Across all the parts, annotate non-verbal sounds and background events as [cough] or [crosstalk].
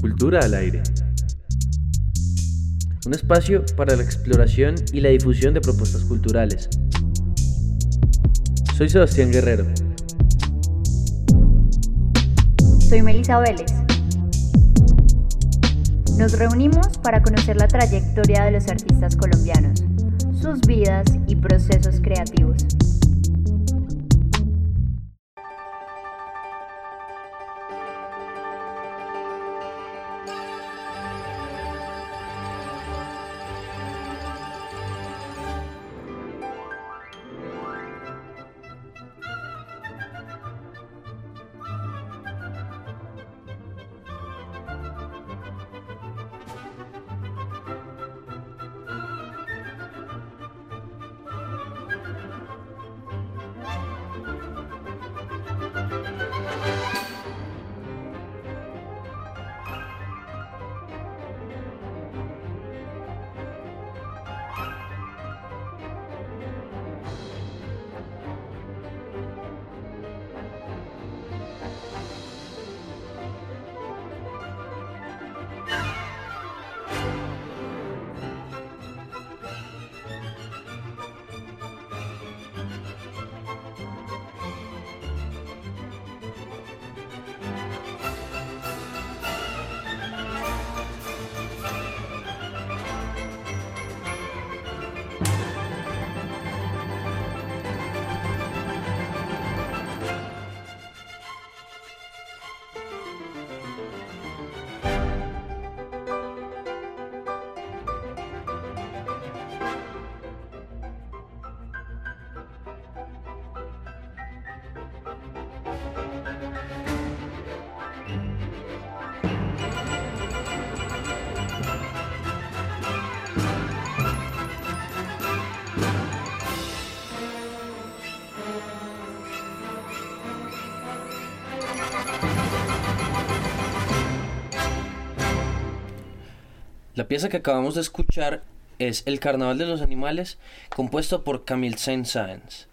Cultura al aire. Un espacio para la exploración y la difusión de propuestas culturales. Soy Sebastián Guerrero. Soy Melisa Vélez. Nos reunimos para conocer la trayectoria de los artistas colombianos, sus vidas y procesos creativos. Pieza que acabamos de escuchar es El Carnaval de los Animales, compuesto por Camille Saint-Saëns.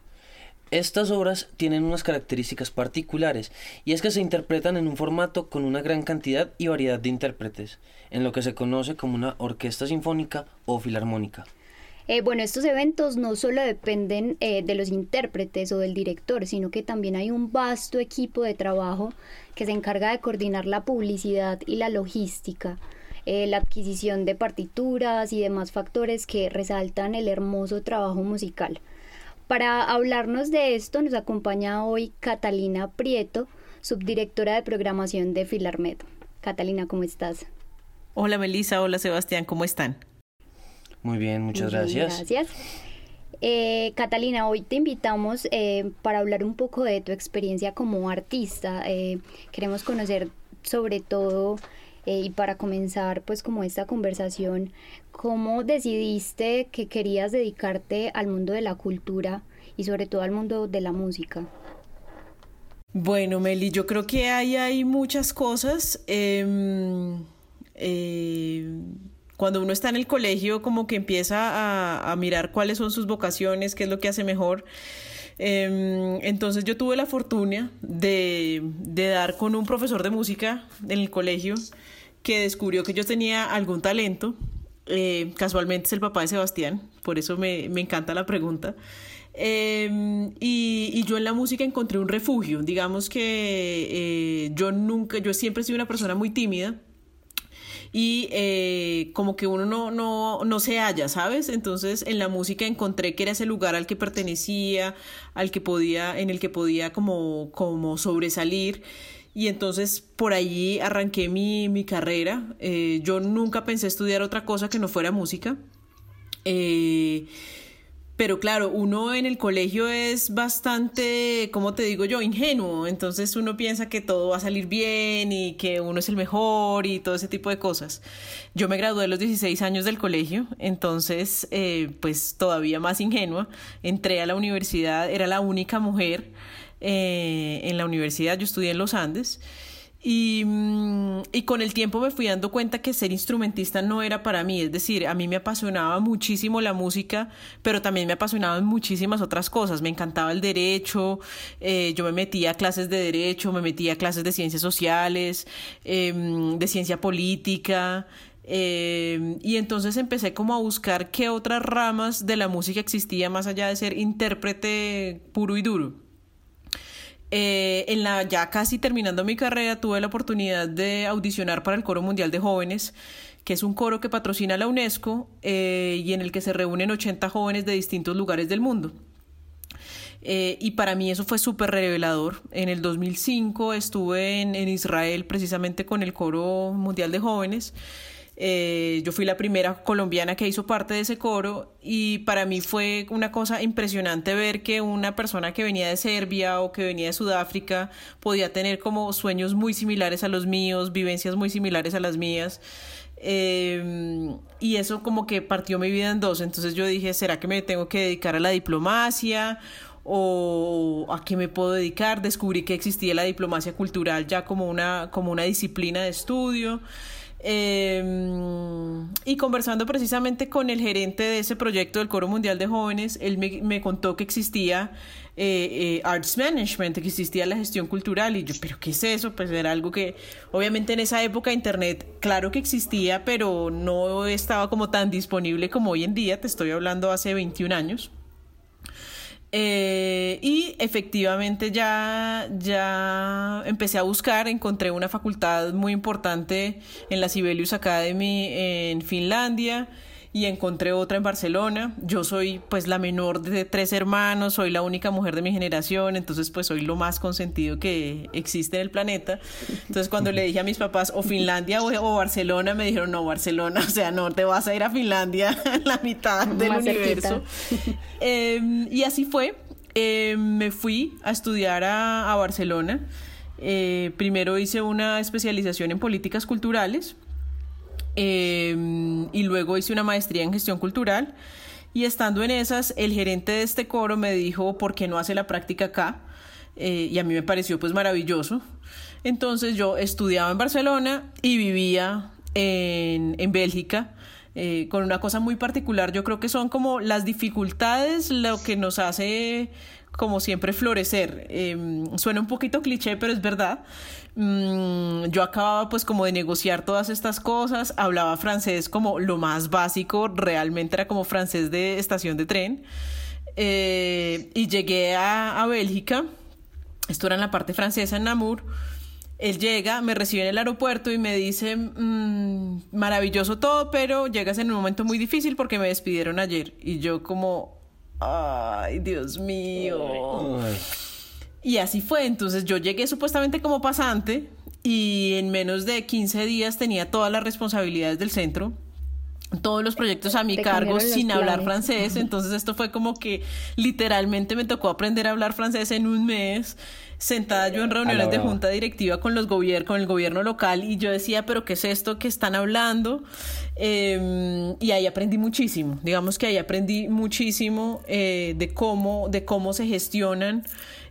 Estas obras tienen unas características particulares, y es que se interpretan en un formato con una gran cantidad y variedad de intérpretes, en lo que se conoce como una orquesta sinfónica o filarmónica. Eh, bueno, estos eventos no solo dependen eh, de los intérpretes o del director, sino que también hay un vasto equipo de trabajo que se encarga de coordinar la publicidad y la logística eh, la adquisición de partituras y demás factores que resaltan el hermoso trabajo musical. Para hablarnos de esto nos acompaña hoy Catalina Prieto, subdirectora de programación de Filarmed. Catalina, ¿cómo estás? Hola Melissa, hola Sebastián, ¿cómo están? Muy bien, muchas gracias. Gracias. Eh, Catalina, hoy te invitamos eh, para hablar un poco de tu experiencia como artista. queremos conocer sobre todo eh, y para comenzar pues como esta conversación, ¿cómo decidiste que querías dedicarte al mundo de la cultura y sobre todo al mundo de la música? Bueno, Meli, yo creo que hay, hay muchas cosas. Em, eh, cuando uno está en el colegio, como que empieza a, mirar cuáles son sus vocaciones, qué es lo que hace mejor. Em, entonces yo tuve la fortuna de, dar con un profesor de música en el colegio que descubrió que yo tenía algún talento. Eh, casualmente es el papá de Sebastián, por eso me, encanta la pregunta. Em, y, yo en la música encontré un refugio. Digamos que eh, yo nunca, yo siempre he sido una persona muy tímida y eh, como que uno no, no, no se halla, ¿sabes? Entonces en la música encontré que era ese lugar al que pertenecía, al que podía, en el que podía como, como sobresalir. Y entonces por allí arranqué mi, mi carrera. Eh, yo nunca pensé estudiar otra cosa que no fuera música. Eh, pero claro, uno en el colegio es bastante, como te digo yo, ingenuo. Entonces uno piensa que todo va a salir bien y que uno es el mejor y todo ese tipo de cosas. Yo me gradué a los 16 años del colegio, entonces eh, pues todavía más ingenua. Entré a la universidad, era la única mujer eh, en la universidad, yo estudié en los Andes. Y, mm, y, con el tiempo me fui dando cuenta que ser instrumentista no era para mí, es decir, a mí me apasionaba muchísimo la música, pero también me apasionaban muchísimas otras cosas, me encantaba el derecho, eh, yo me metía a clases de derecho, me metía a clases de ciencias sociales, em, de ciencia política, em, y entonces empecé como a buscar qué otras ramas de la música existía más allá de ser intérprete puro y duro. Eh, en la ya casi terminando mi carrera tuve la oportunidad de audicionar para el Coro Mundial de Jóvenes, que es un coro que patrocina la UNESCO eh, y en el que se reúnen 80 jóvenes de distintos lugares del mundo. Eh, y para mí eso fue súper revelador. En el 2005 estuve en, en Israel precisamente con el Coro Mundial de Jóvenes eh, yo fui la primera colombiana que hizo parte de ese coro y para mí fue una cosa impresionante ver que una persona que venía de Serbia o que venía de Sudáfrica podía tener como sueños muy similares a los míos, vivencias muy similares a las mías. Eh, y eso como que partió mi vida en dos. Entonces yo dije, ¿será que me tengo que dedicar a la diplomacia? ¿O a qué me puedo dedicar? Descubrí que existía la diplomacia cultural ya como una, como una disciplina de estudio. Em, y conversando precisamente con el gerente de ese proyecto del Coro Mundial de Jóvenes, él me, contó que existía eh, eh, Arts Management, que existía la gestión cultural. Y yo, ¿pero qué es eso? Pues era algo que, obviamente, en esa época Internet, claro que existía, pero no estaba como tan disponible como hoy en día. Te estoy hablando hace 21 años. Eh, y efectivamente ya, ya empecé a buscar, encontré una facultad muy importante en la Sibelius Academy en Finlandia y encontré otra en Barcelona. Yo soy pues la menor de tres hermanos, soy la única mujer de mi generación, entonces pues soy lo más consentido que existe en el planeta. Entonces cuando le dije a mis papás o Finlandia o, Barcelona, me dijeron no, Barcelona, o sea, no, te vas a ir a Finlandia, [laughs] la mitad del universo. Em, y así fue, em, me fui a estudiar a, Barcelona. Eh, primero hice una especialización en políticas culturales Em, y luego hice una maestría en gestión cultural. Y estando en esas, el gerente de este coro me dijo, ¿por qué no hace la práctica acá? Eh, y a mí me pareció pues maravilloso. Entonces yo estudiaba en Barcelona y vivía en, en Bélgica. Eh, con una cosa muy particular, yo creo que son como las dificultades lo que nos hace como siempre florecer. Em, suena un poquito cliché, pero es verdad. Mm, yo acababa pues como de negociar todas estas cosas, hablaba francés como lo más básico, realmente era como francés de estación de tren. Eh, y llegué a, Bélgica, esto era en la parte francesa, en Namur. Él llega, me recibe en el aeropuerto y me dice, mm, maravilloso todo, pero llegas en un momento muy difícil porque me despidieron ayer. Y yo como, ay, Dios mío. Y así fue, entonces yo llegué supuestamente como pasante y en menos de 15 días tenía todas las responsabilidades del centro, todos los proyectos a mi cargo sin hablar francés, entonces esto fue como que literalmente me tocó aprender a hablar francés en un mes, sentada yo en reuniones de junta directiva con los gobiernos, con el gobierno local y yo decía, pero ¿qué es esto que están hablando? Em, y ahí aprendí muchísimo, digamos que ahí aprendí muchísimo eh, de cómo, de cómo se gestionan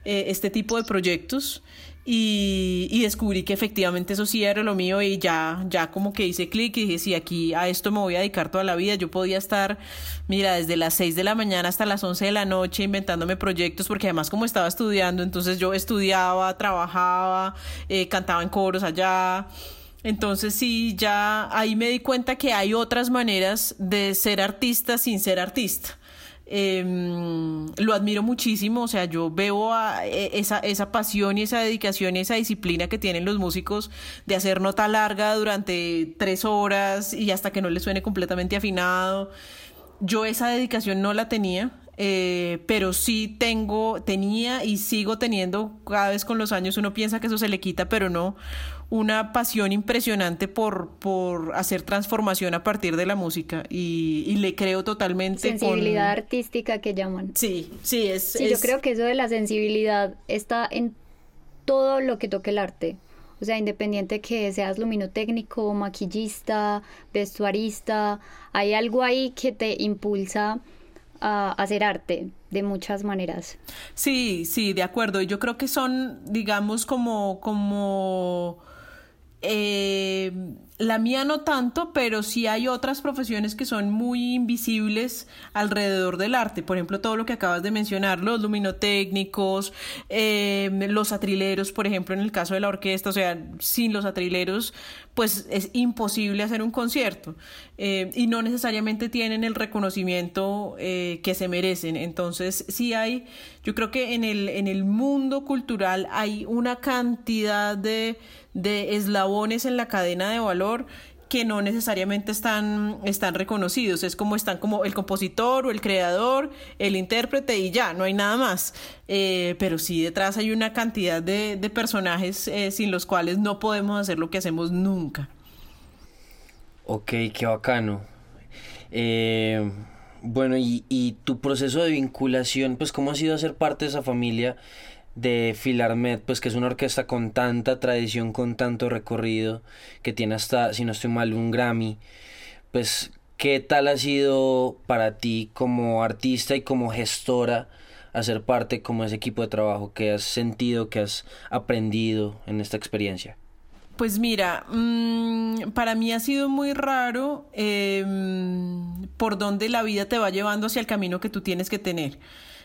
eh, este tipo de proyectos y, descubrí que efectivamente eso sí era lo mío y ya, ya como que hice clic y dije, sí, aquí a esto me voy a dedicar toda la vida. Yo podía estar, mira, desde las 6 de la mañana hasta las 11 de la noche inventándome proyectos porque además como estaba estudiando, entonces yo estudiaba, trabajaba, eh, cantaba en coros allá. Entonces sí, ya ahí me di cuenta que hay otras maneras de ser artista sin ser artista. Em, lo admiro muchísimo, o sea, yo veo e, esa, esa pasión y esa dedicación y esa disciplina que tienen los músicos de hacer nota larga durante tres horas y hasta que no le suene completamente afinado. Yo esa dedicación no la tenía, eh, pero sí tengo, tenía y sigo teniendo cada vez con los años, uno piensa que eso se le quita, pero no, una pasión impresionante por, por hacer transformación a partir de la música y, le creo totalmente. Sensibilidad artística que llaman. Sí, sí, es, sí, yo creo que eso de la sensibilidad está en todo lo que toque el arte. O sea, independiente que seas luminotécnico, maquillista, vestuarista, hay algo ahí que te impulsa a hacer arte de muchas maneras. Sí, sí, de acuerdo. Y yo creo que son, digamos, como, como eh, la mía no tanto, pero sí hay otras profesiones que son muy invisibles alrededor del arte. Por ejemplo, todo lo que acabas de mencionar, los luminotécnicos, eh, los atrileros, por ejemplo, en el caso de la orquesta, o sea, sin los atrileros, pues es imposible hacer un concierto eh, y no necesariamente tienen el reconocimiento eh, que se merecen. Entonces, sí hay, yo creo que en el, en el mundo cultural hay una cantidad de de eslabones en la cadena de valor que no necesariamente están, están reconocidos. Es como están como el compositor o el creador, el intérprete y ya, no hay nada más. Eh, pero sí detrás hay una cantidad de, personajes eh, sin los cuales no podemos hacer lo que hacemos nunca. Ok, qué bacano. Eh, bueno, y, tu proceso de vinculación, pues cómo ha sido hacer parte de esa familia de Filarmet, pues que es una orquesta con tanta tradición, con tanto recorrido, que tiene hasta, si no estoy mal, un Grammy, pues ¿qué tal ha sido para ti como artista y como gestora hacer parte como ese equipo de trabajo que has sentido, que has aprendido en esta experiencia? Pues mira, mm, para mí ha sido muy raro em, por dónde la vida te va llevando hacia el camino que tú tienes que tener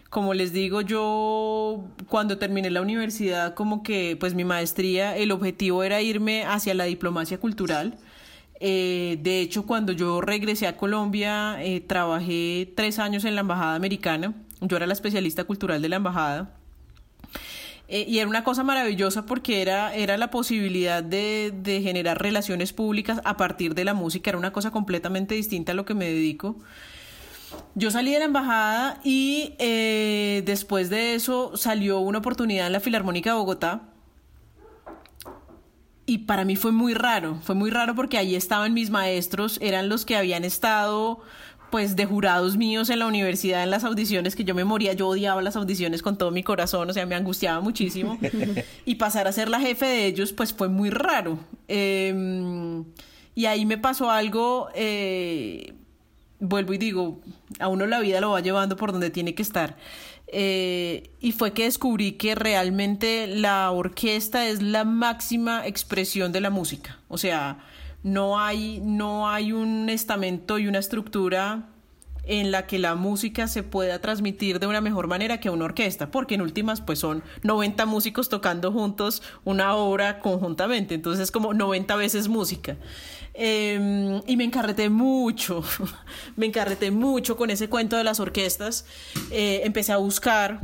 como les digo, yo cuando terminé la universidad, como que pues mi maestría, el objetivo era irme hacia la diplomacia cultural. Eh, de hecho, cuando yo regresé a Colombia, eh, trabajé tres años en la Embajada Americana. Yo era la especialista cultural de la Embajada. Eh, y era una cosa maravillosa porque era, era la posibilidad de, de generar relaciones públicas a partir de la música. Era una cosa completamente distinta a lo que me dedico. Yo salí de la embajada y eh, después de eso salió una oportunidad en la Filarmónica de Bogotá. Y para mí fue muy raro, fue muy raro porque ahí estaban mis maestros, eran los que habían estado pues de jurados míos en la universidad en las audiciones que yo me moría, yo odiaba las audiciones con todo mi corazón, o sea, me angustiaba muchísimo. [laughs] y pasar a ser la jefe de ellos pues fue muy raro. Em, y ahí me pasó algo eh, vuelvo y digo, a uno la vida lo va llevando por donde tiene que estar. Eh, y fue que descubrí que realmente la orquesta es la máxima expresión de la música. O sea, no hay, no hay un estamento y una estructura en la que la música se pueda transmitir de una mejor manera que una orquesta, porque en últimas pues son 90 músicos tocando juntos una obra conjuntamente, entonces es como 90 veces música. Em, y me encarreté mucho, [laughs] me encarreté mucho con ese cuento de las orquestas. Eh, empecé a buscar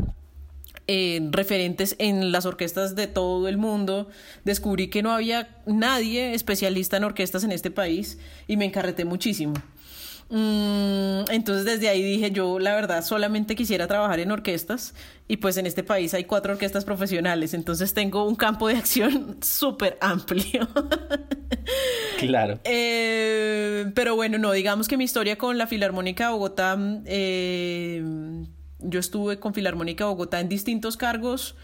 eh, referentes en las orquestas de todo el mundo. Descubrí que no había nadie especialista en orquestas en este país y me encarreté muchísimo. Mm, entonces desde ahí dije yo la verdad solamente quisiera trabajar en orquestas y pues en este país hay cuatro orquestas profesionales, entonces tengo un campo de acción [laughs] súper amplio. claro. [laughs] Eh, pero bueno, no, digamos que mi historia con la Filarmónica de Bogotá, eh, yo estuve con Filarmónica de Bogotá en distintos cargos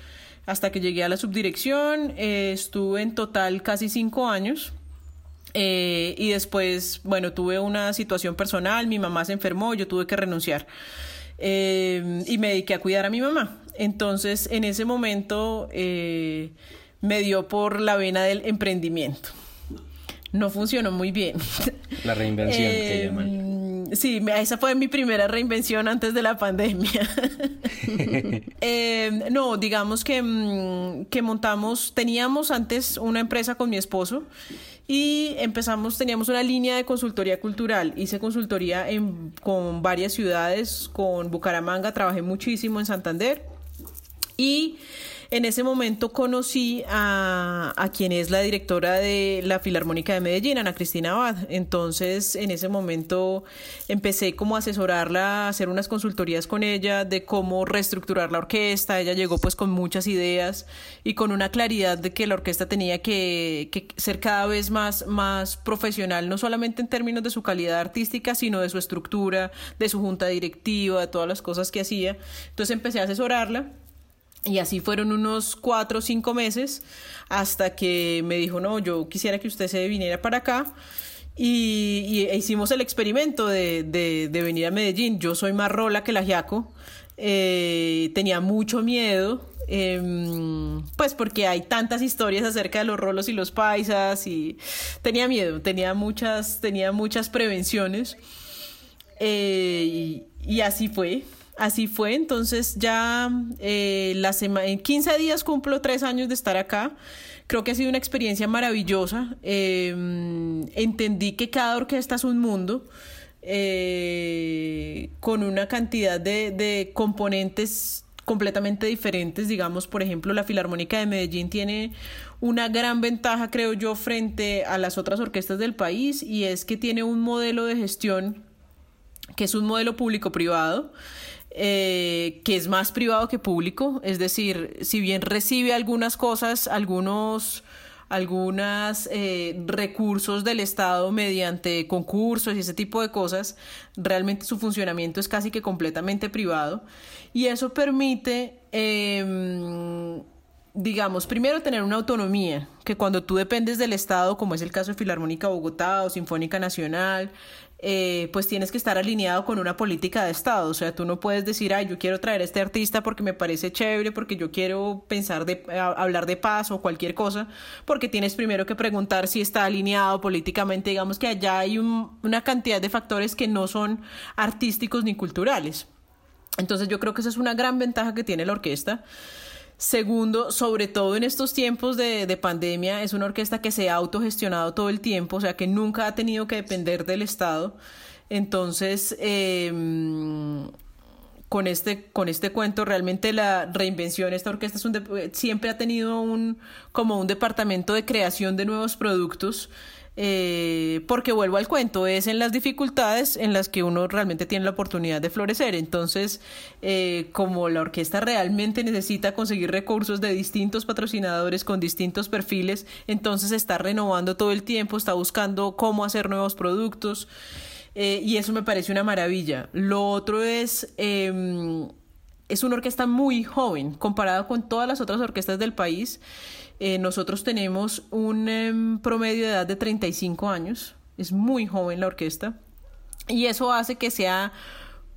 hasta que llegué a la subdirección, eh, estuve en total casi cinco años. Eh, y después, bueno, tuve una situación personal, mi mamá se enfermó, yo tuve que renunciar. Eh, y me dediqué a cuidar a mi mamá. Entonces, en ese momento eh, me dio por la vena del emprendimiento. No funcionó muy bien. La reinvención [laughs] que llaman. Sí, esa fue mi primera reinvención antes de la pandemia. [laughs] [laughs] no, digamos que, mm, que montamos, teníamos antes una empresa con mi esposo y empezamos, teníamos una línea de consultoría cultural. Hice consultoría en, con varias ciudades, con Bucaramanga, trabajé muchísimo en Santander. Y en ese momento conocí a, quien es la directora de la Filarmónica de Medellín, Ana Cristina Abad. Entonces, en ese momento empecé como a asesorarla, a hacer unas consultorías con ella de cómo reestructurar la orquesta. Ella llegó pues con muchas ideas y con una claridad de que la orquesta tenía que, que ser cada vez más, más profesional, no solamente en términos de su calidad artística, sino de su estructura, de su junta directiva, de todas las cosas que hacía. Entonces empecé a asesorarla y así fueron unos cuatro o cinco meses hasta que me dijo, no, yo quisiera que usted se viniera para acá. Y, hicimos el experimento de, de, venir a Medellín. Yo soy más rola que la Giaco. eh, tenía mucho miedo, em, pues porque hay tantas historias acerca de los rolos y los paisas y tenía miedo, tenía muchas, tenía muchas prevenciones eh, y, así fue. Así fue, entonces ya eh, la en 15 días cumplo tres años de estar acá. Creo que ha sido una experiencia maravillosa. Em, entendí que cada orquesta es un mundo. Eh, con una cantidad de, componentes completamente diferentes. Digamos, por ejemplo, la Filarmónica de Medellín tiene una gran ventaja, creo yo, frente a las otras orquestas del país y es que tiene un modelo de gestión que es un modelo público-privado. Eh, que es más privado que público, es decir, si bien recibe algunas cosas, algunos algunos eh, recursos del Estado mediante concursos y ese tipo de cosas, realmente su funcionamiento es casi que completamente privado. Y eso permite, em, digamos, primero tener una autonomía, que cuando tú dependes del Estado, como es el caso de Filarmónica Bogotá o Sinfónica Nacional, eh, pues tienes que estar alineado con una política de Estado. O sea, tú no puedes decir, ay, yo quiero traer a este artista porque me parece chévere, porque yo quiero pensar de hablar de paz o cualquier cosa, porque tienes primero que preguntar si está alineado políticamente. Digamos que allá hay una cantidad de factores que no son artísticos ni culturales. Entonces yo creo que esa es una gran ventaja que tiene la orquesta. Segundo, sobre todo en estos tiempos de, pandemia, es una orquesta que se ha autogestionado todo el tiempo, o sea que nunca ha tenido que depender del Estado. Entonces, em, con este, con este cuento, realmente la reinvención, esta orquesta es un siempre ha tenido un, como un departamento de creación de nuevos productos eh, porque vuelvo al cuento, es en las dificultades en las que uno realmente tiene la oportunidad de florecer. Entonces, eh, como la orquesta realmente necesita conseguir recursos de distintos patrocinadores con distintos perfiles, entonces está renovando todo el tiempo, está buscando cómo hacer nuevos productos. Eh, y eso me parece una maravilla. Lo otro es em, es una orquesta muy joven comparado con todas las otras orquestas del país. Eh, nosotros tenemos un em, promedio de edad de 35 años, es muy joven la orquesta, y eso hace que sea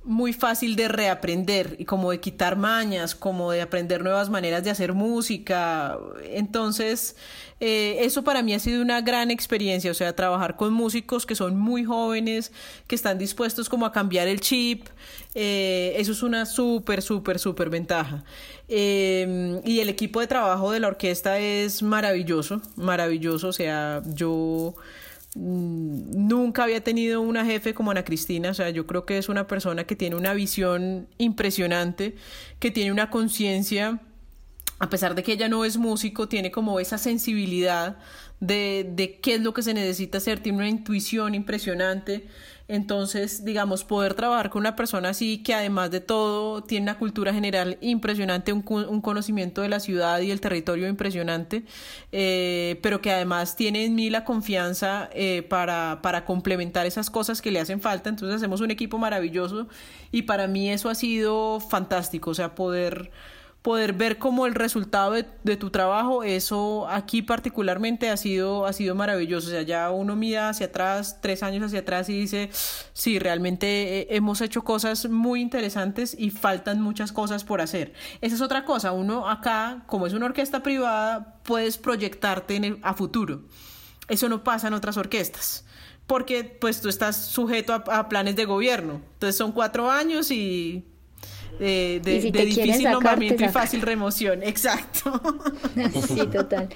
muy fácil de reaprender y como de quitar mañas, como de aprender nuevas maneras de hacer música. Entonces, eh, eso para mí ha sido una gran experiencia, o sea, trabajar con músicos que son muy jóvenes, que están dispuestos como a cambiar el chip, eh, eso es una súper, súper, súper ventaja. Em, y el equipo de trabajo de la orquesta es maravilloso, maravilloso, o sea, yo nunca había tenido una jefe como Ana Cristina, o sea, yo creo que es una persona que tiene una visión impresionante, que tiene una conciencia, a pesar de que ella no es músico, tiene como esa sensibilidad de, de qué es lo que se necesita hacer, tiene una intuición impresionante. Entonces, digamos, poder trabajar con una persona así que además de todo tiene una cultura general impresionante, un, conocimiento de la ciudad y el territorio impresionante, eh, pero que además tiene en mí la confianza eh, para, para complementar esas cosas que le hacen falta. Entonces hacemos un equipo maravilloso y para mí eso ha sido fantástico, o sea, poder poder ver como el resultado de, tu trabajo, eso aquí particularmente ha sido, ha sido maravilloso. O sea, ya uno mira hacia atrás, tres años hacia atrás y dice, sí, realmente eh, hemos hecho cosas muy interesantes y faltan muchas cosas por hacer. Esa es otra cosa, uno acá, como es una orquesta privada, puedes proyectarte a futuro. Eso no pasa en otras orquestas porque pues tú estás sujeto a planes de gobierno. Entonces son cuatro años y de, difícil nombramiento y fácil remoción, [laughs] exacto. [laughs] sí, total.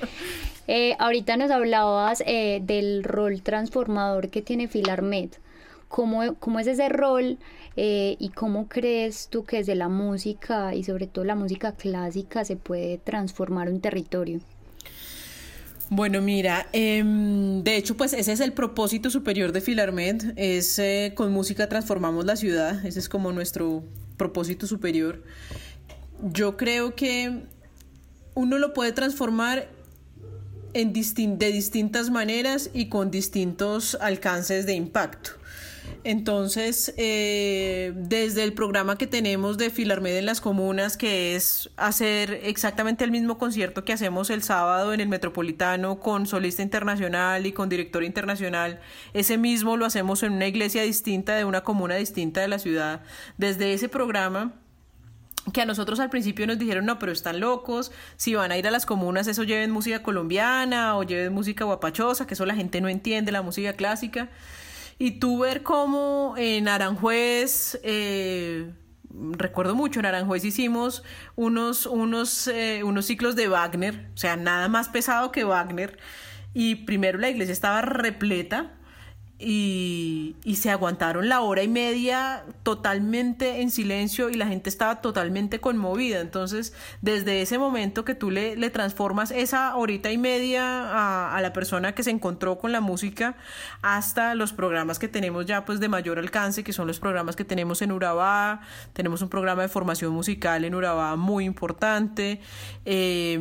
Eh, ahorita nos hablabas eh, del rol transformador que tiene Filarmet. ¿Cómo, cómo es ese rol eh, y cómo crees tú que desde la música y sobre todo la música clásica se puede transformar un territorio? Bueno, mira, em, de hecho, pues ese es el propósito superior de Filarmet, es con música transformamos la ciudad, ese es como nuestro propósito superior, yo creo que uno lo puede transformar en de distintas maneras y con distintos alcances de impacto. Entonces, eh, desde el programa que tenemos de Filarmed en las comunas, que es hacer exactamente el mismo concierto que hacemos el sábado en el Metropolitano con solista internacional y con director internacional, ese mismo lo hacemos en una iglesia distinta de una comuna distinta de la ciudad. Desde ese programa que a nosotros al principio nos dijeron, no, pero están locos, si van a ir a las comunas, eso lleven música colombiana o lleven música guapachosa, que eso la gente no entiende, la música clásica. Y tú ver cómo en Aranjuez, eh, recuerdo mucho, en Aranjuez hicimos unos, unos, eh, unos ciclos de Wagner, o sea, nada más pesado que Wagner. Y primero la iglesia estaba repleta y, y, se aguantaron la hora y media totalmente en silencio y la gente estaba totalmente conmovida. Entonces, desde ese momento que tú le, transformas esa horita y media a, la persona que se encontró con la música hasta los programas que tenemos ya pues de mayor alcance, que son los programas que tenemos en Urabá, tenemos un programa de formación musical en Urabá muy importante, eh,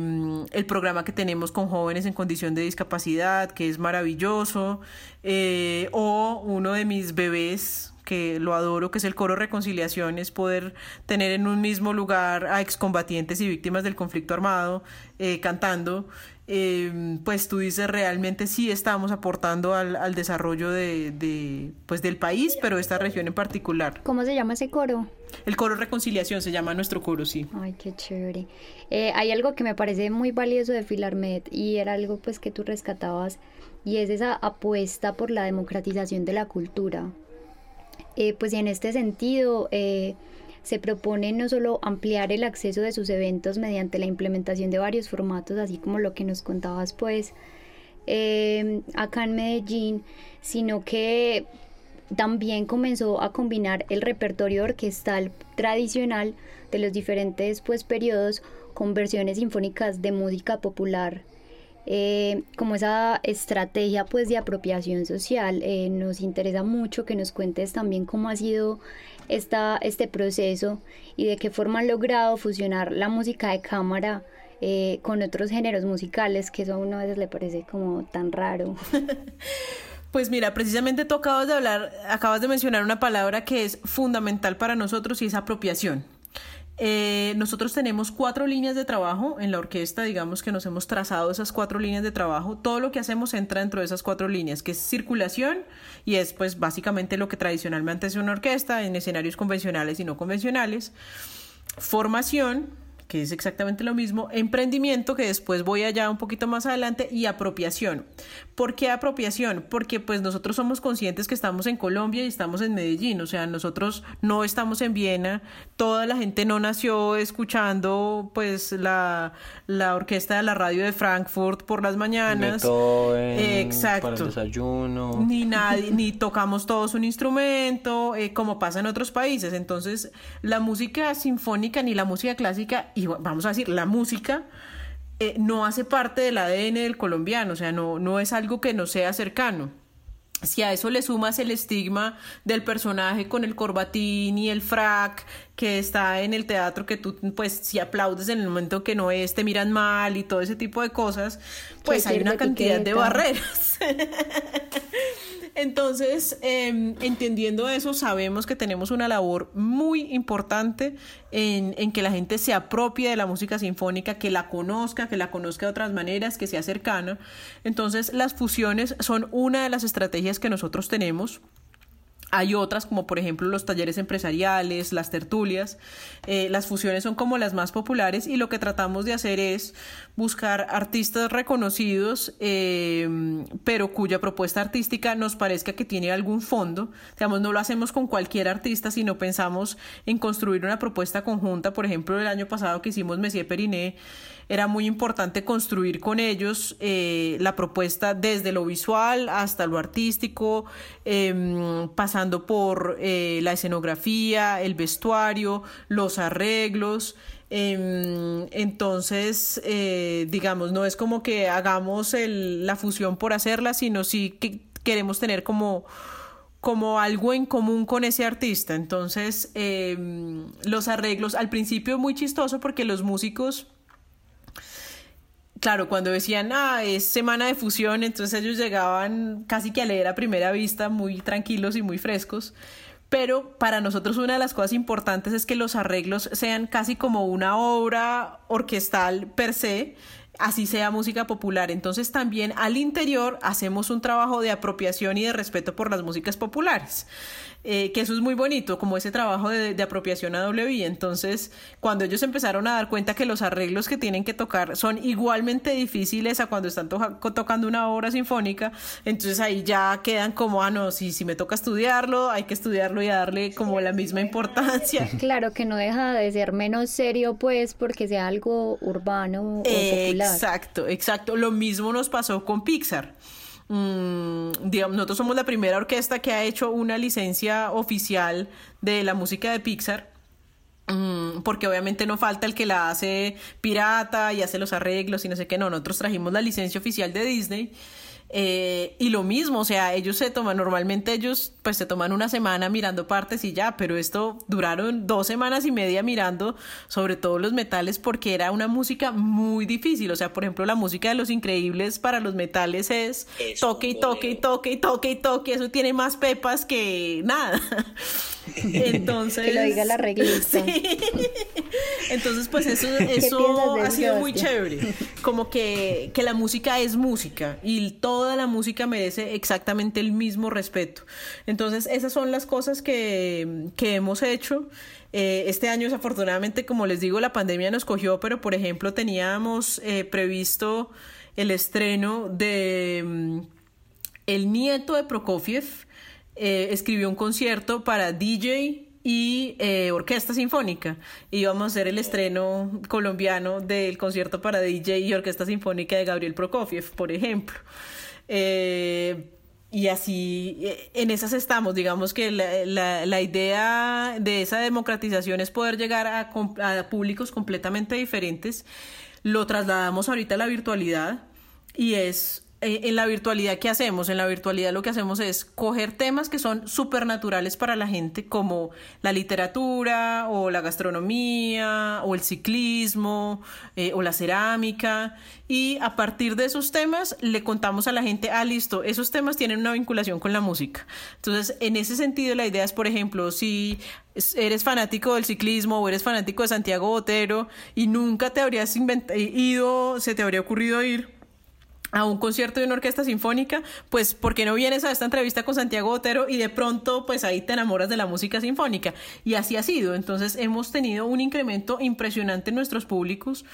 el programa que tenemos con jóvenes en condición de discapacidad, que es maravilloso. Eh, o uno de mis bebés que lo adoro, que es el coro Reconciliación, es poder tener en un mismo lugar a excombatientes y víctimas del conflicto armado eh, cantando, eh, pues tú dices realmente sí estamos aportando al, al desarrollo de, de, pues del país, pero esta región en particular. ¿Cómo se llama ese coro? El coro Reconciliación se llama nuestro coro, sí. Ay, qué chévere. Eh, hay algo que me parece muy valioso de Filarmet y era algo pues que tú rescatabas y es esa apuesta por la democratización de la cultura. Eh, pues en este sentido eh, se propone no solo ampliar el acceso de sus eventos mediante la implementación de varios formatos, así como lo que nos contabas pues eh, acá en Medellín, sino que también comenzó a combinar el repertorio orquestal tradicional de los diferentes pues periodos con versiones sinfónicas de música popular eh, como esa estrategia pues de apropiación social. Eh, nos interesa mucho que nos cuentes también cómo ha sido esta, este proceso y de qué forma han logrado fusionar la música de cámara eh, con otros géneros musicales, que eso a uno a veces le parece como tan raro. [laughs] Pues mira, precisamente tú acabas de hablar, acabas de mencionar una palabra que es fundamental para nosotros y es apropiación. Eh, nosotros tenemos cuatro líneas de trabajo en la orquesta, digamos que nos hemos trazado esas cuatro líneas de trabajo. Todo lo que hacemos entra dentro de esas cuatro líneas, que es circulación y es pues básicamente lo que tradicionalmente es una orquesta en escenarios convencionales y no convencionales. Formación, que es exactamente lo mismo, emprendimiento, que después voy allá un poquito más adelante, y apropiación. ¿Por qué apropiación? Porque pues nosotros somos conscientes que estamos en Colombia y estamos en Medellín, o sea, nosotros no estamos en Viena, toda la gente no nació escuchando pues la, la orquesta de la radio de Frankfurt por las mañanas. Beethoven, Exacto. Para el desayuno. Ni nadie, ni tocamos todos un instrumento, eh, como pasa en otros países. Entonces, la música sinfónica ni la música clásica y vamos a decir, la música eh, no hace parte del ADN del colombiano, o sea, no, no es algo que no sea cercano. Si a eso le sumas el estigma del personaje con el corbatín y el frac que está en el teatro, que tú, pues, si aplaudes en el momento que no es, te miran mal y todo ese tipo de cosas, pues hay una cantidad de barreras. [laughs] Entonces, eh, entendiendo eso, sabemos que tenemos una labor muy importante en, en, que la gente se apropie de la música sinfónica, que la conozca, que la conozca de otras maneras, que sea cercana. Entonces, las fusiones son una de las estrategias que nosotros tenemos. Hay otras como por ejemplo los talleres empresariales, las tertulias. Eh, las fusiones son como las más populares y lo que tratamos de hacer es buscar artistas reconocidos, eh, pero cuya propuesta artística nos parezca que tiene algún fondo. Digamos, no lo hacemos con cualquier artista, sino pensamos en construir una propuesta conjunta. Por ejemplo, el año pasado que hicimos Messier Periné, era muy importante construir con ellos eh, la propuesta desde lo visual hasta lo artístico, eh, pasando por eh, la escenografía, el vestuario, los arreglos. Em, entonces, eh, digamos, no es como que hagamos el, la fusión por hacerla, sino sí que queremos tener como algo en común con ese artista. Entonces, eh, los arreglos, al principio muy chistoso porque los músicos claro, cuando decían, ah, es semana de fusión, entonces ellos llegaban casi que a leer a primera vista, muy tranquilos y muy frescos. Pero para nosotros una de las cosas importantes es que los arreglos sean casi como una obra orquestal per se, así sea música popular. Entonces también al interior hacemos un trabajo de apropiación y de respeto por las músicas populares. Eh, que eso es muy bonito, como ese trabajo de, de apropiación a WI. Entonces, cuando ellos empezaron a dar cuenta que los arreglos que tienen que tocar son igualmente difíciles a cuando están tocando una obra sinfónica, entonces ahí ya quedan como, ah, no, si, si me toca estudiarlo, hay que estudiarlo y darle como la misma importancia. [laughs] Claro, que no deja de ser menos serio, pues, porque sea algo urbano o popular. Exacto, exacto. Lo mismo nos pasó con Pixar. Mm, digamos, nosotros somos la primera orquesta que ha hecho una licencia oficial de la música de Pixar. Mm, porque obviamente no falta el que la hace pirata y hace los arreglos y no sé qué, no, nosotros trajimos la licencia oficial de Disney eh, y lo mismo, o sea, ellos se toman, normalmente ellos pues se toman una semana mirando partes y ya, pero esto duraron dos semanas y media mirando sobre todo los metales porque era una música muy difícil, o sea, por ejemplo, la música de Los Increíbles para los metales es toque y toque y toque y toque y toque, eso tiene más pepas que nada. [laughs] Entonces, que lo diga la reglista. [laughs] Entonces, pues eso, eso ha sido muy chévere. Como que, que la música es música y toda la música merece exactamente el mismo respeto. Entonces, esas son las cosas que, que hemos hecho. Eh, este año, desafortunadamente, como les digo, la pandemia nos cogió, pero por ejemplo, teníamos eh, previsto el estreno de mm, El nieto de Prokofiev eh, escribió un concierto para DJ y eh, orquesta sinfónica. Y vamos a hacer el estreno colombiano del concierto para DJ y orquesta sinfónica de Gabriel Prokofiev, por ejemplo. Eh, y así, en esas estamos. Digamos que la, la, idea de esa democratización es poder llegar a, a públicos completamente diferentes. Lo trasladamos ahorita a la virtualidad y es eh, en la virtualidad, ¿qué hacemos? En la virtualidad lo que hacemos es coger temas que son supernaturales para la gente, como la literatura o la gastronomía o el ciclismo eh, o la cerámica, y a partir de esos temas le contamos a la gente, ah, listo, esos temas tienen una vinculación con la música. Entonces, en ese sentido, la idea es, por ejemplo, si eres fanático del ciclismo o eres fanático de Santiago Botero y nunca te habrías ido, se te habría ocurrido ir a un concierto de una orquesta sinfónica, pues porque no vienes a esta entrevista con Santiago Otero y de pronto pues ahí te enamoras de la música sinfónica y así ha sido. Entonces hemos tenido un incremento impresionante en nuestros públicos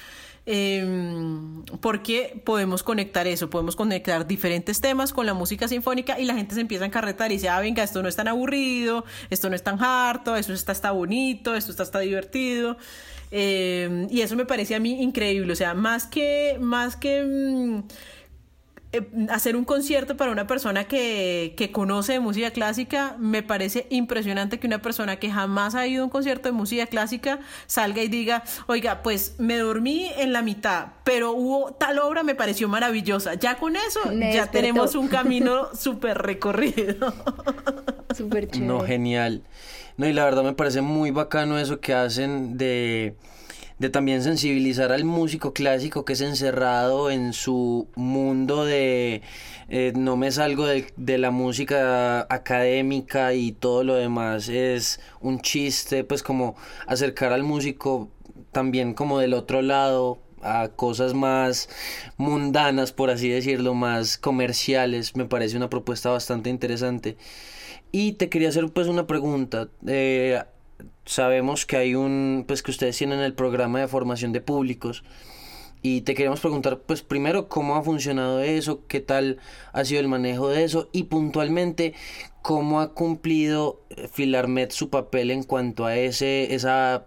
em, porque podemos conectar eso, podemos conectar diferentes temas con la música sinfónica y la gente se empieza a encarretar y dice, ah, venga, esto no es tan aburrido, esto no es tan harto, esto está, está bonito, esto está, está divertido. Em, y eso me parece a mí increíble, o sea, más que, más que... Mm, hacer un concierto para una persona que, que, conoce de música clásica, me parece impresionante que una persona que jamás ha ido a un concierto de música clásica salga y diga, oiga, pues me dormí en la mitad, pero hubo tal obra, me pareció maravillosa. Ya con eso, ya tenemos un [laughs] camino súper recorrido. [laughs] Súper chévere. No, genial. No, y la verdad me parece muy bacano eso que hacen de de también sensibilizar al músico clásico que es encerrado en su mundo de eh, no me salgo de, de, la música académica y todo lo demás es un chiste, pues como acercar al músico también como del otro lado a cosas más mundanas, por así decirlo, más comerciales, me parece una propuesta bastante interesante. Y te quería hacer pues una pregunta. Eh, sabemos que hay un, pues que ustedes tienen el programa de formación de públicos y te queremos preguntar, pues primero, cómo ha funcionado eso, qué tal ha sido el manejo de eso y puntualmente, cómo ha cumplido eh, Filarmet su papel en cuanto a ese, esa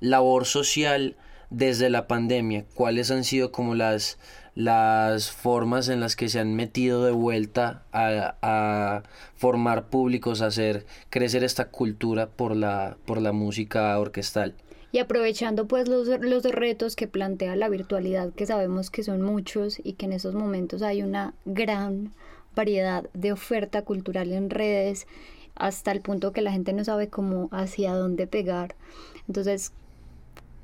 labor social desde la pandemia, cuáles han sido como las las formas en las que se han metido de vuelta a, formar públicos, a hacer crecer esta cultura por la, por la música orquestal. Y aprovechando pues los, los retos que plantea la virtualidad, que sabemos que son muchos y que en estos momentos hay una gran variedad de oferta cultural en redes, hasta el punto que la gente no sabe cómo hacia dónde pegar. Entonces,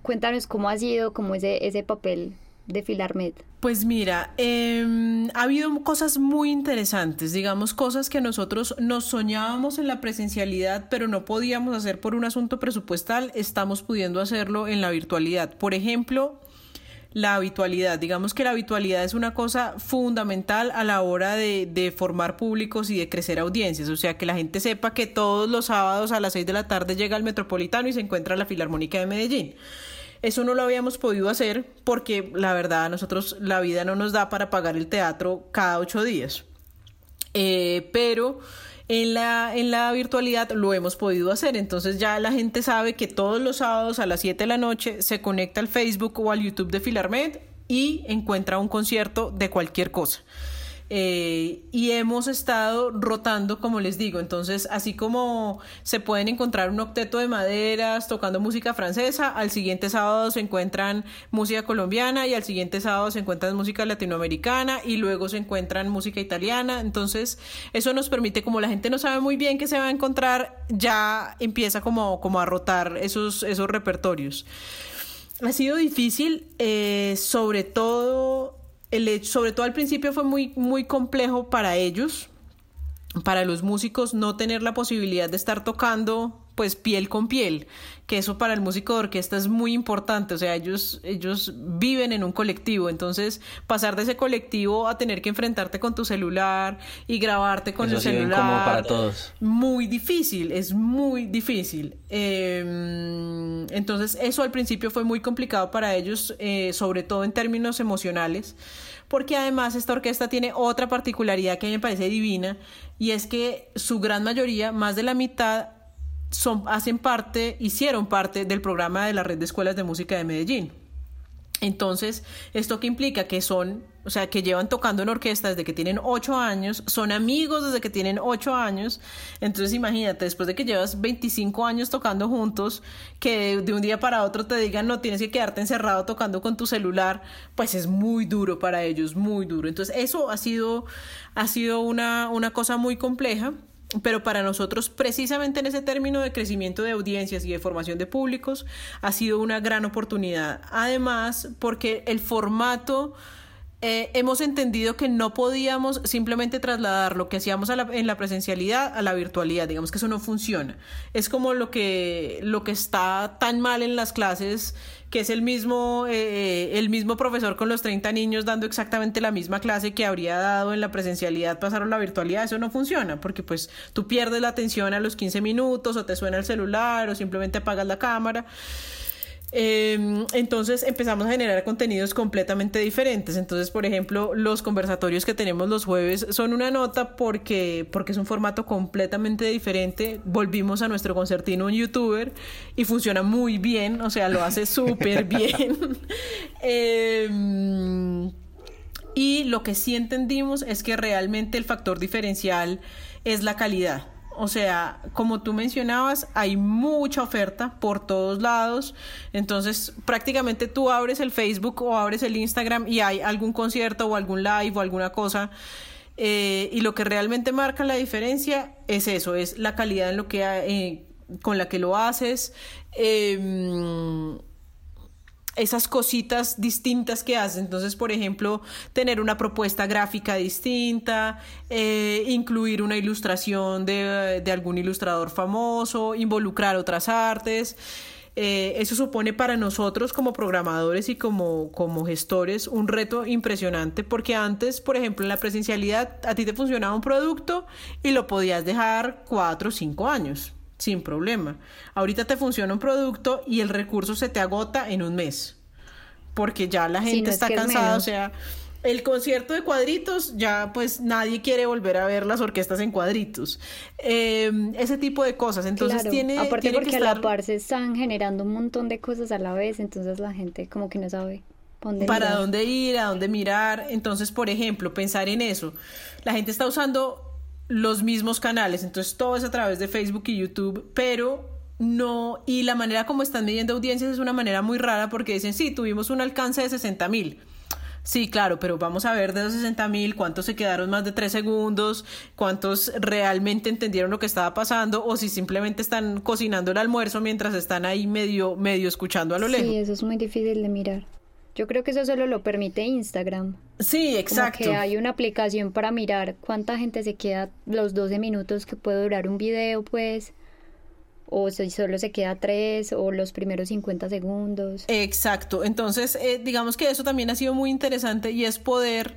cuéntanos cómo ha sido, cómo ese, ese papel de Filarmet? Pues mira, em, ha habido cosas muy interesantes, digamos cosas que nosotros nos soñábamos en la presencialidad, pero no podíamos hacer por un asunto presupuestal, estamos pudiendo hacerlo en la virtualidad. Por ejemplo, la habitualidad. Digamos que la habitualidad es una cosa fundamental a la hora de, de, formar públicos y de crecer audiencias. O sea, que la gente sepa que todos los sábados a las 6 de la tarde llega al Metropolitano y se encuentra la Filarmónica de Medellín. Eso no lo habíamos podido hacer porque la verdad a nosotros la vida no nos da para pagar el teatro cada ocho días. Eh, pero en la, en la virtualidad lo hemos podido hacer. Entonces ya la gente sabe que todos los sábados a las 7 de la noche se conecta al Facebook o al YouTube de Filarmed y encuentra un concierto de cualquier cosa. Eh, y hemos estado rotando, como les digo. Entonces, así como se pueden encontrar un octeto de maderas tocando música francesa, al siguiente sábado se encuentran música colombiana y al siguiente sábado se encuentran música latinoamericana y luego se encuentran música italiana. Entonces, eso nos permite, como la gente no sabe muy bien qué se va a encontrar, ya empieza como, como a rotar esos, esos repertorios. Ha sido difícil, eh, sobre todo sobre todo al principio fue muy, muy complejo para ellos, para los músicos, no tener la posibilidad de estar tocando pues piel con piel, que eso para el músico de orquesta es muy importante, o sea, ellos, ellos viven en un colectivo, entonces pasar de ese colectivo a tener que enfrentarte con tu celular y grabarte con el celular. Como para todos. Muy difícil, es muy difícil. Em, entonces eso al principio fue muy complicado para ellos, eh, sobre todo en términos emocionales porque además esta orquesta tiene otra particularidad que a me parece divina y es que su gran mayoría, más de la mitad, son, hacen parte, hicieron parte del programa de la Red de Escuelas de Música de Medellín. Entonces, ¿esto qué implica? Que son, o sea, que llevan tocando en orquesta desde que tienen ocho años, son amigos desde que tienen ocho años. Entonces, imagínate, después de que llevas 25 años tocando juntos, que de un día para otro te digan, no, tienes que quedarte encerrado tocando con tu celular, pues es muy duro para ellos, muy duro. Entonces, eso ha sido, ha sido una, una cosa muy compleja pero para nosotros precisamente en ese término de crecimiento de audiencias y de formación de públicos ha sido una gran oportunidad. Además, porque el formato eh, hemos entendido que no podíamos simplemente trasladar lo que hacíamos en la presencialidad a la virtualidad. Digamos que eso no funciona. Es como lo que, lo que está tan mal en las clases, que es el mismo, eh, el mismo profesor con los 30 niños dando exactamente la misma clase que habría dado en la presencialidad, pasaron a la virtualidad. Eso no funciona, porque pues tú pierdes la atención a los 15 minutos o te suena el celular o simplemente apagas la cámara. Em, entonces empezamos a generar contenidos completamente diferentes. Entonces, por ejemplo, los conversatorios que tenemos los jueves son una nota porque, porque es un formato completamente diferente. Volvimos a nuestro concertino un youtuber y funciona muy bien, o sea, lo hace súper [laughs] bien. Em, y lo que sí entendimos es que realmente el factor diferencial es la calidad. O sea, como tú mencionabas, hay mucha oferta por todos lados. Entonces, prácticamente tú abres el Facebook o abres el Instagram y hay algún concierto o algún live o alguna cosa. Eh, y lo que realmente marca la diferencia es eso, es la calidad en lo que, eh, con la que lo haces. Eh, esas cositas distintas que hace. Entonces, por ejemplo, tener una propuesta gráfica distinta, eh, incluir una ilustración de, de, algún ilustrador famoso, involucrar otras artes. Eh, eso supone para nosotros como programadores y como, como gestores un reto impresionante porque antes, por ejemplo, en la presencialidad a ti te funcionaba un producto y lo podías dejar cuatro o cinco años sin problema. Ahorita te funciona un producto y el recurso se te agota en un mes. Porque ya la gente está cansada, o sea, el concierto de cuadritos, ya pues nadie quiere volver a ver las orquestas en cuadritos. Em, ese tipo de cosas. Entonces tiene. Aparte porque a la par se están generando un montón de cosas a la vez, entonces la gente como que no sabe. Dónde para dónde ir, a dónde mirar. Entonces, por ejemplo, pensar en eso. La gente está usando los mismos canales, entonces todo es a través de Facebook y YouTube, pero no, y la manera como están midiendo audiencias es una manera muy rara porque dicen, sí, tuvimos un alcance de 60 mil. Sí, claro, pero vamos a ver de esos 60 mil cuántos se quedaron más de tres segundos, cuántos realmente entendieron lo que estaba pasando o si simplemente están cocinando el almuerzo mientras están ahí medio, medio escuchando a lo lejos. Sí, eso es muy difícil de mirar. Yo creo que eso solo lo permite Instagram. Sí, exacto. Como que hay una aplicación para mirar cuánta gente se queda los 12 minutos que puede durar un video, pues. o si solo se queda tres o los primeros 50 segundos. Exacto, entonces eh, digamos que eso también ha sido muy interesante y es poder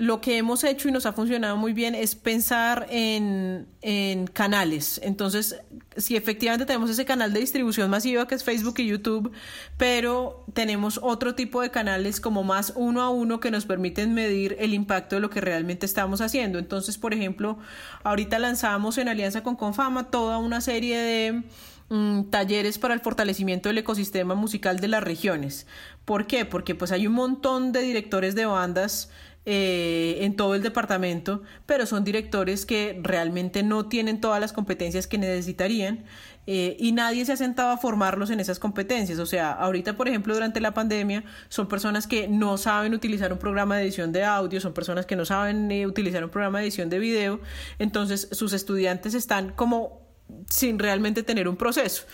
lo que hemos hecho y nos ha funcionado muy bien es pensar en, en, canales. Entonces, si efectivamente tenemos ese canal de distribución masiva que es Facebook y YouTube, pero tenemos otro tipo de canales como más uno a uno que nos permiten medir el impacto de lo que realmente estamos haciendo. Entonces, por ejemplo, ahorita lanzamos en alianza con Confama toda una serie de mm, talleres para el fortalecimiento del ecosistema musical de las regiones. ¿Por qué? Porque pues hay un montón de directores de bandas eh, en todo el departamento, pero son directores que realmente no tienen todas las competencias que necesitarían eh, y nadie se ha sentado a formarlos en esas competencias. O sea, ahorita, por ejemplo, durante la pandemia, son personas que no saben utilizar un programa de edición de audio, son personas que no saben eh, utilizar un programa de edición de video, entonces sus estudiantes están como sin realmente tener un proceso.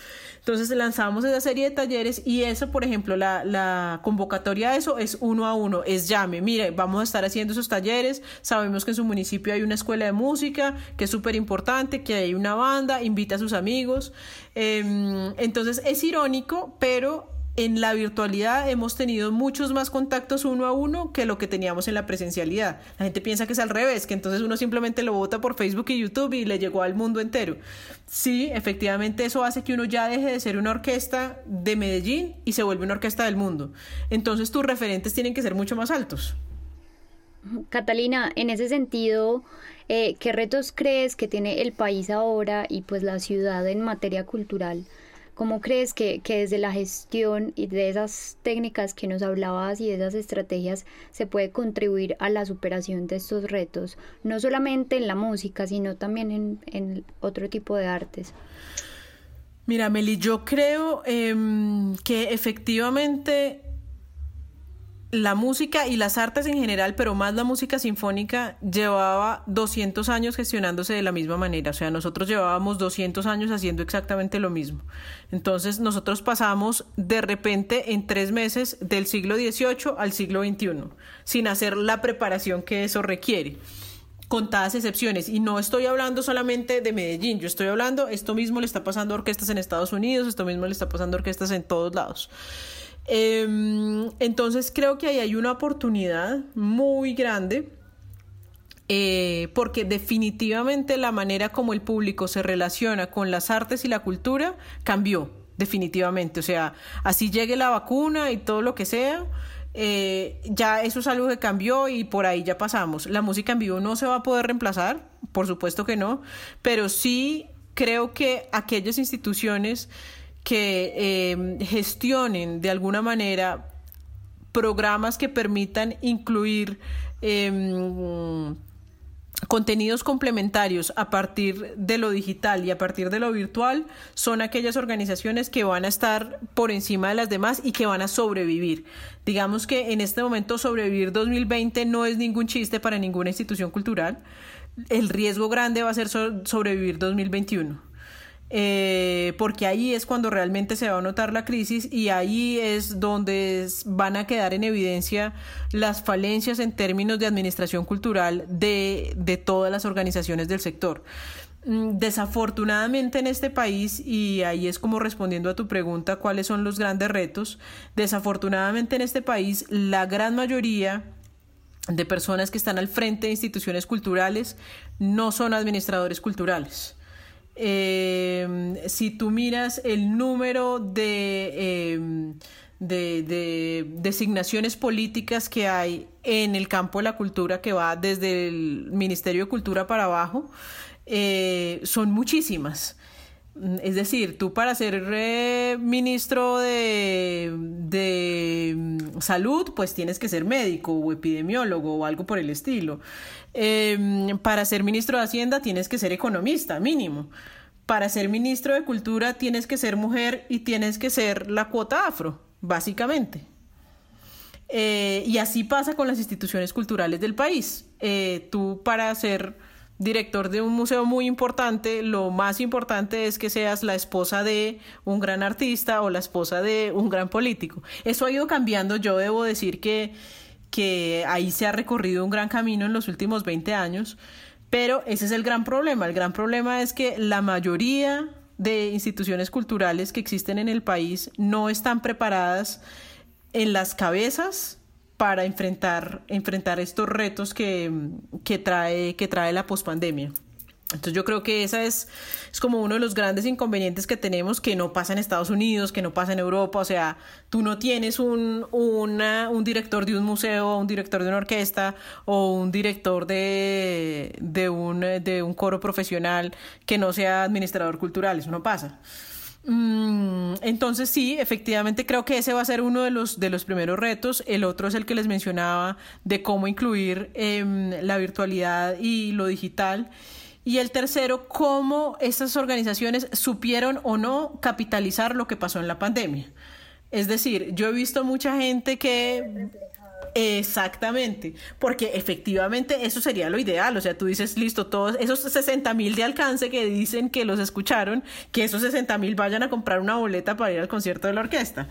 Entonces lanzamos esa serie de talleres y eso, por ejemplo, la, la, convocatoria de eso es uno a uno, es llame, mire, vamos a estar haciendo esos talleres, sabemos que en su municipio hay una escuela de música, que es súper importante, que hay una banda, invita a sus amigos. Em, entonces es irónico, pero en la virtualidad hemos tenido muchos más contactos uno a uno que lo que teníamos en la presencialidad. La gente piensa que es al revés, que entonces uno simplemente lo vota por Facebook y YouTube y le llegó al mundo entero. Sí, efectivamente eso hace que uno ya deje de ser una orquesta de Medellín y se vuelve una orquesta del mundo. Entonces tus referentes tienen que ser mucho más altos. Catalina, en ese sentido, eh, ¿qué retos crees que tiene el país ahora y pues la ciudad en materia cultural? ¿Cómo crees que, desde la gestión y de esas técnicas que nos hablabas y de esas estrategias se puede contribuir a la superación de estos retos? No solamente en la música, sino también en, en otro tipo de artes. Mira, Meli, yo creo em, que efectivamente la música y las artes en general, pero más la música sinfónica, llevaba 200 años gestionándose de la misma manera. O sea, nosotros llevábamos 200 años haciendo exactamente lo mismo. Entonces, nosotros pasamos de repente en tres meses del siglo XVIII al siglo XXI, sin hacer la preparación que eso requiere contadas excepciones. Y no estoy hablando solamente de Medellín, yo estoy hablando, esto mismo le está pasando a orquestas en Estados Unidos, esto mismo le está pasando a orquestas en todos lados. Em, entonces creo que ahí hay una oportunidad muy grande. Eh, porque definitivamente la manera como el público se relaciona con las artes y la cultura cambió, definitivamente. O sea, así llegue la vacuna y todo lo que sea, eh, ya eso es algo que cambió y por ahí ya pasamos. La música en vivo no se va a poder reemplazar, por supuesto que no, pero sí creo que aquellas instituciones que em, gestionen de alguna manera programas que permitan incluir em, contenidos complementarios a partir de lo digital y a partir de lo virtual son aquellas organizaciones que van a estar por encima de las demás y que van a sobrevivir. Digamos que en este momento sobrevivir 2020 no es ningún chiste para ninguna institución cultural. El riesgo grande va a ser sobrevivir 2021. Eh, porque ahí es cuando realmente se va a notar la crisis y ahí es donde van a quedar en evidencia las falencias en términos de administración cultural de, de todas las organizaciones del sector. Mm, desafortunadamente en este país, y ahí es como respondiendo a tu pregunta, cuáles son los grandes retos, desafortunadamente en este país la gran mayoría de personas que están al frente de instituciones culturales no son administradores culturales eh, si tú miras el número de, em, de, designaciones políticas que hay en el campo de la cultura que va desde el Ministerio de Cultura para abajo, eh, son muchísimas. Es decir, tú para ser eh, ministro de, de, mm, salud, pues tienes que ser médico o epidemiólogo o algo por el estilo. Em, para ser ministro de Hacienda tienes que ser economista, mínimo. Para ser ministro de Cultura tienes que ser mujer y tienes que ser la cuota afro, básicamente. Eh, y así pasa con las instituciones culturales del país. Eh, tú para ser director de un museo muy importante, lo más importante es que seas la esposa de un gran artista o la esposa de un gran político. Eso ha ido cambiando, yo debo decir que, que ahí se ha recorrido un gran camino en los últimos 20 años, pero ese es el gran problema. El gran problema es que la mayoría de instituciones culturales que existen en el país no están preparadas en las cabezas para enfrentar, enfrentar estos retos que, que, trae, que trae la pospandemia. Entonces yo creo que esa es, es como uno de los grandes inconvenientes que tenemos que no pasa en Estados Unidos, que no pasa en Europa. O sea, tú no tienes un, un director de un museo, un director de una orquesta o un director de, de, un, de un coro profesional que no sea administrador cultural. Eso no pasa. Mm, entonces sí, efectivamente creo que ese va a ser uno de los, de los primeros retos. El otro es el que les mencionaba de cómo incluir em, la virtualidad y lo digital. Y el tercero, cómo estas organizaciones supieron o no capitalizar lo que pasó en la pandemia. Es decir, yo he visto mucha gente que Exactamente, porque efectivamente eso sería lo ideal, o sea, tú dices, listo, todos esos 60 mil de alcance que dicen que los escucharon, que esos 60 mil vayan a comprar una boleta para ir al concierto de la orquesta.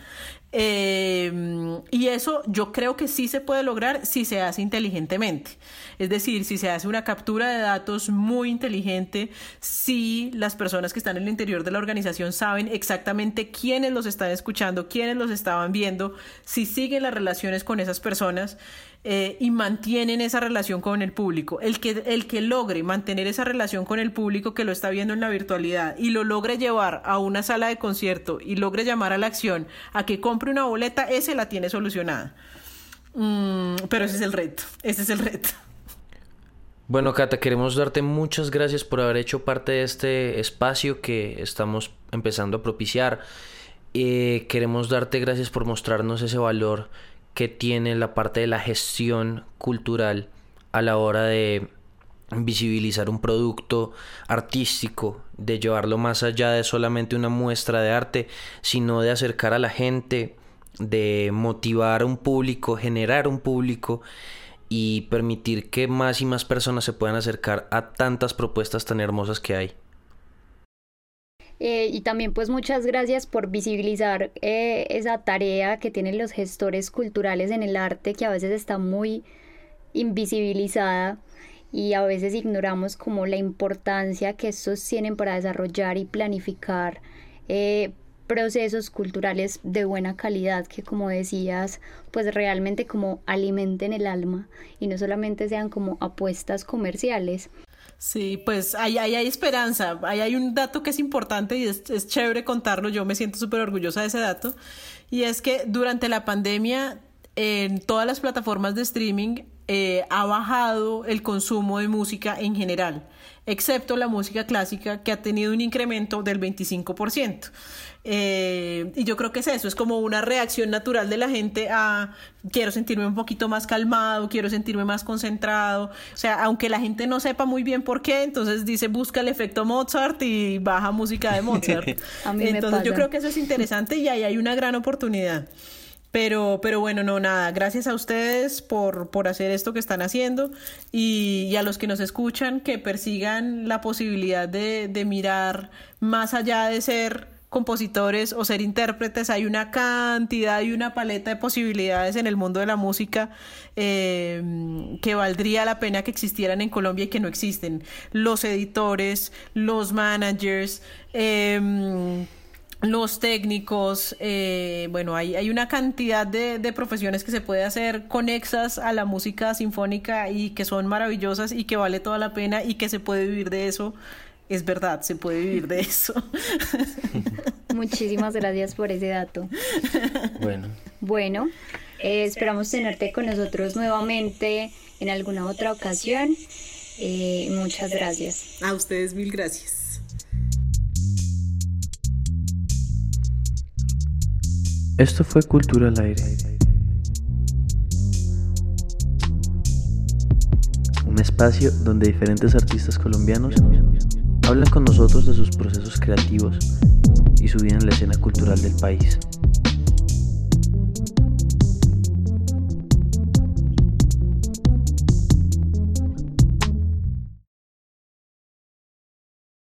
Em, y eso yo creo que sí se puede lograr si se hace inteligentemente. Es decir, si se hace una captura de datos muy inteligente, si las personas que están en el interior de la organización saben exactamente quiénes los están escuchando, quiénes los estaban viendo, si siguen las relaciones con esas personas eh, y mantienen esa relación con el público. El que, el que logre mantener esa relación con el público que lo está viendo en la virtualidad y lo logre llevar a una sala de concierto y logre llamar a la acción a que compre una boleta, ese la tiene solucionada. Mm, pero ese es el reto, ese es el reto. Bueno, Cata, queremos darte muchas gracias por haber hecho parte de este espacio que estamos empezando a propiciar. Eh, queremos darte gracias por mostrarnos ese valor que tiene la parte de la gestión cultural a la hora de visibilizar un producto artístico, de llevarlo más allá de solamente una muestra de arte, sino de acercar a la gente, de motivar a un público, generar un público y permitir que más y más personas se puedan acercar a tantas propuestas tan hermosas que hay. Eh, y también pues muchas gracias por visibilizar eh, esa tarea que tienen los gestores culturales en el arte que a veces está muy invisibilizada y a veces ignoramos como la importancia que estos tienen para desarrollar y planificar eh, procesos culturales de buena calidad que como decías pues realmente como alimenten el alma y no solamente sean como apuestas comerciales. Sí, pues ahí, hay esperanza. Ahí hay un dato que es importante y es, es chévere contarlo. Yo me siento súper orgullosa de ese dato. Y es que durante la pandemia, en todas las plataformas de streaming, eh, ha bajado el consumo de música en general, excepto la música clásica que ha tenido un incremento del 25%. Eh, y yo creo que es eso, es como una reacción natural de la gente a quiero sentirme un poquito más calmado, quiero sentirme más concentrado. O sea, aunque la gente no sepa muy bien por qué, entonces dice busca el efecto Mozart y baja música de Mozart. [laughs] entonces yo creo que eso es interesante y ahí hay una gran oportunidad. Pero, pero bueno, no, nada, gracias a ustedes por, por hacer esto que están haciendo y, a los que nos escuchan que persigan la posibilidad de, de mirar más allá de ser compositores o ser intérpretes, hay una cantidad y una paleta de posibilidades en el mundo de la música eh, que valdría la pena que existieran en Colombia y que no existen. Los editores, los managers, eh, los técnicos, eh, bueno, hay, hay una cantidad de, de, profesiones que se puede hacer conexas a la música sinfónica y que son maravillosas y que vale toda la pena y que se puede vivir de eso. Es verdad, se puede vivir de eso. [laughs] Muchísimas gracias por ese dato. Bueno. Bueno, eh, esperamos tenerte con nosotros nuevamente en alguna otra ocasión. Eh, muchas gracias. A ustedes mil gracias. Esto fue Cultura al Aire. Un espacio donde diferentes artistas colombianos hablan con nosotros de sus procesos creativos y su vida en la escena cultural del país.